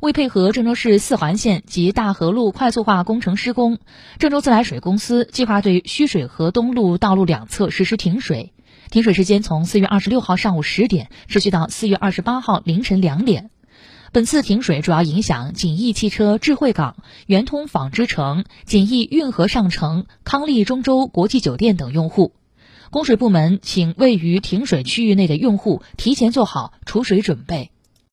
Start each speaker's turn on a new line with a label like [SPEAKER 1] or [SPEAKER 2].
[SPEAKER 1] 为配合郑州市四环线及大河路快速化工程施工。郑州自来水公司计划对浠水河东路道路两侧实施停水。停水时间从四月二十六号上午十点持续到四月二十八号凌晨两点。本次停水主要影响锦艺汽车智慧港圆通纺织城锦艺运河上城康利中州国际酒店等用户。供水部门请位于停水区域内的用户提前做好储水准备。